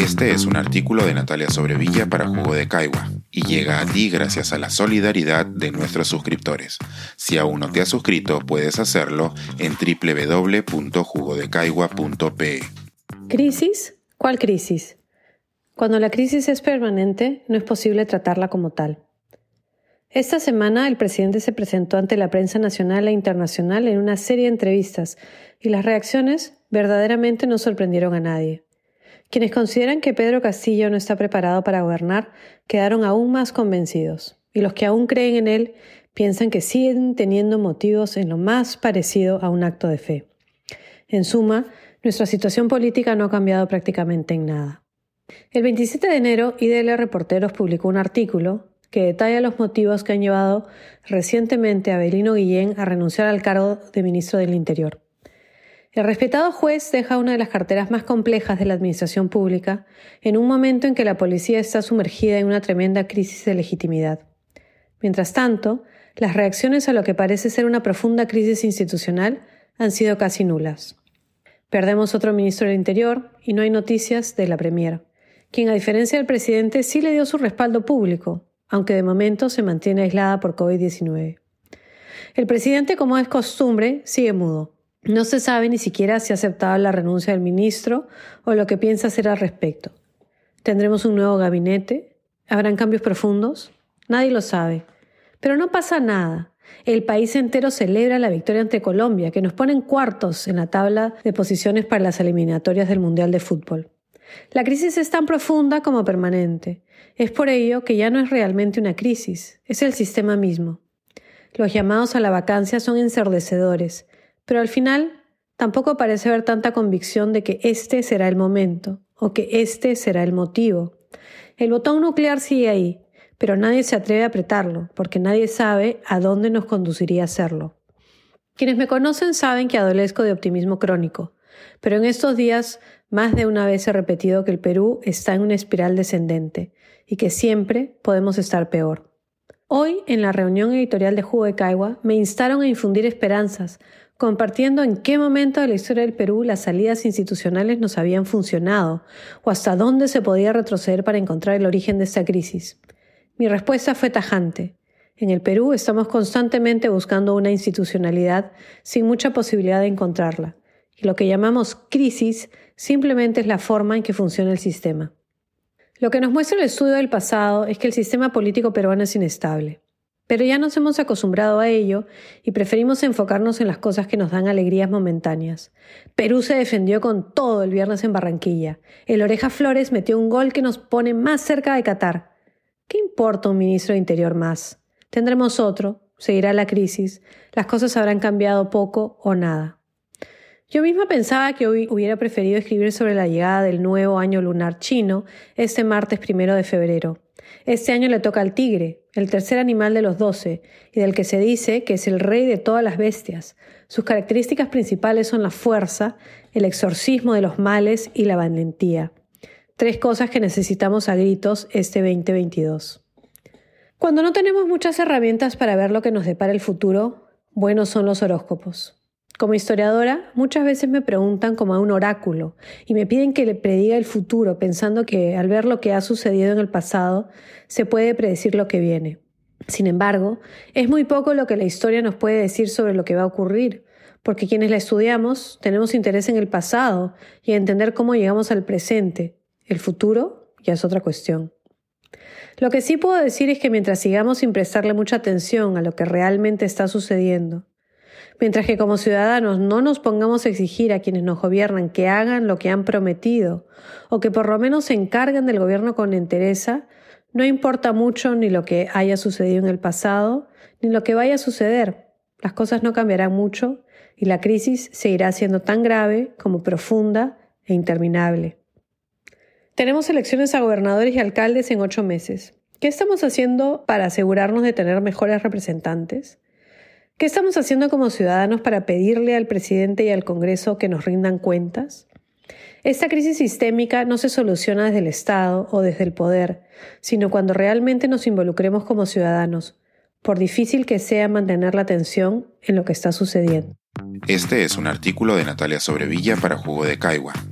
Este es un artículo de Natalia Sobrevilla para Jugo de Caigua y llega a ti gracias a la solidaridad de nuestros suscriptores. Si aún no te has suscrito, puedes hacerlo en www.jugodecaigua.pe. ¿Crisis? ¿Cuál crisis? Cuando la crisis es permanente, no es posible tratarla como tal. Esta semana el presidente se presentó ante la prensa nacional e internacional en una serie de entrevistas y las reacciones verdaderamente no sorprendieron a nadie. Quienes consideran que Pedro Castillo no está preparado para gobernar quedaron aún más convencidos, y los que aún creen en él piensan que siguen teniendo motivos en lo más parecido a un acto de fe. En suma, nuestra situación política no ha cambiado prácticamente en nada. El 27 de enero, IDL Reporteros publicó un artículo que detalla los motivos que han llevado recientemente a Belino Guillén a renunciar al cargo de ministro del Interior. El respetado juez deja una de las carteras más complejas de la administración pública en un momento en que la policía está sumergida en una tremenda crisis de legitimidad. Mientras tanto, las reacciones a lo que parece ser una profunda crisis institucional han sido casi nulas. Perdemos otro ministro del Interior y no hay noticias de la Premier, quien a diferencia del presidente sí le dio su respaldo público, aunque de momento se mantiene aislada por COVID-19. El presidente, como es costumbre, sigue mudo. No se sabe ni siquiera si ha aceptado la renuncia del ministro o lo que piensa hacer al respecto. ¿Tendremos un nuevo gabinete? ¿Habrán cambios profundos? Nadie lo sabe. Pero no pasa nada. El país entero celebra la victoria ante Colombia, que nos pone en cuartos en la tabla de posiciones para las eliminatorias del Mundial de Fútbol. La crisis es tan profunda como permanente. Es por ello que ya no es realmente una crisis, es el sistema mismo. Los llamados a la vacancia son ensordecedores, pero al final tampoco parece haber tanta convicción de que este será el momento o que este será el motivo. El botón nuclear sigue ahí, pero nadie se atreve a apretarlo, porque nadie sabe a dónde nos conduciría hacerlo. Quienes me conocen saben que adolezco de optimismo crónico, pero en estos días más de una vez he repetido que el Perú está en una espiral descendente y que siempre podemos estar peor. Hoy, en la reunión editorial de Jugo de Caigua, me instaron a infundir esperanzas compartiendo en qué momento de la historia del Perú las salidas institucionales nos habían funcionado o hasta dónde se podía retroceder para encontrar el origen de esta crisis. Mi respuesta fue tajante. En el Perú estamos constantemente buscando una institucionalidad sin mucha posibilidad de encontrarla, y lo que llamamos crisis simplemente es la forma en que funciona el sistema. Lo que nos muestra el estudio del pasado es que el sistema político peruano es inestable. Pero ya nos hemos acostumbrado a ello y preferimos enfocarnos en las cosas que nos dan alegrías momentáneas. Perú se defendió con todo el viernes en Barranquilla. El Oreja Flores metió un gol que nos pone más cerca de Qatar. ¿Qué importa un ministro de Interior más? Tendremos otro, seguirá la crisis, las cosas habrán cambiado poco o nada. Yo misma pensaba que hoy hubiera preferido escribir sobre la llegada del nuevo año lunar chino este martes primero de febrero. Este año le toca al tigre, el tercer animal de los doce, y del que se dice que es el rey de todas las bestias. Sus características principales son la fuerza, el exorcismo de los males y la valentía. Tres cosas que necesitamos a gritos este 2022. Cuando no tenemos muchas herramientas para ver lo que nos depara el futuro, buenos son los horóscopos. Como historiadora, muchas veces me preguntan como a un oráculo y me piden que le prediga el futuro, pensando que al ver lo que ha sucedido en el pasado, se puede predecir lo que viene. Sin embargo, es muy poco lo que la historia nos puede decir sobre lo que va a ocurrir, porque quienes la estudiamos tenemos interés en el pasado y en entender cómo llegamos al presente. El futuro ya es otra cuestión. Lo que sí puedo decir es que mientras sigamos sin prestarle mucha atención a lo que realmente está sucediendo, Mientras que como ciudadanos no nos pongamos a exigir a quienes nos gobiernan que hagan lo que han prometido o que por lo menos se encarguen del gobierno con entereza, no importa mucho ni lo que haya sucedido en el pasado, ni lo que vaya a suceder. Las cosas no cambiarán mucho y la crisis seguirá siendo tan grave como profunda e interminable. Tenemos elecciones a gobernadores y alcaldes en ocho meses. ¿Qué estamos haciendo para asegurarnos de tener mejores representantes? ¿Qué estamos haciendo como ciudadanos para pedirle al presidente y al Congreso que nos rindan cuentas? Esta crisis sistémica no se soluciona desde el Estado o desde el poder, sino cuando realmente nos involucremos como ciudadanos, por difícil que sea mantener la atención en lo que está sucediendo. Este es un artículo de Natalia Sobrevilla para Jugo de Caigua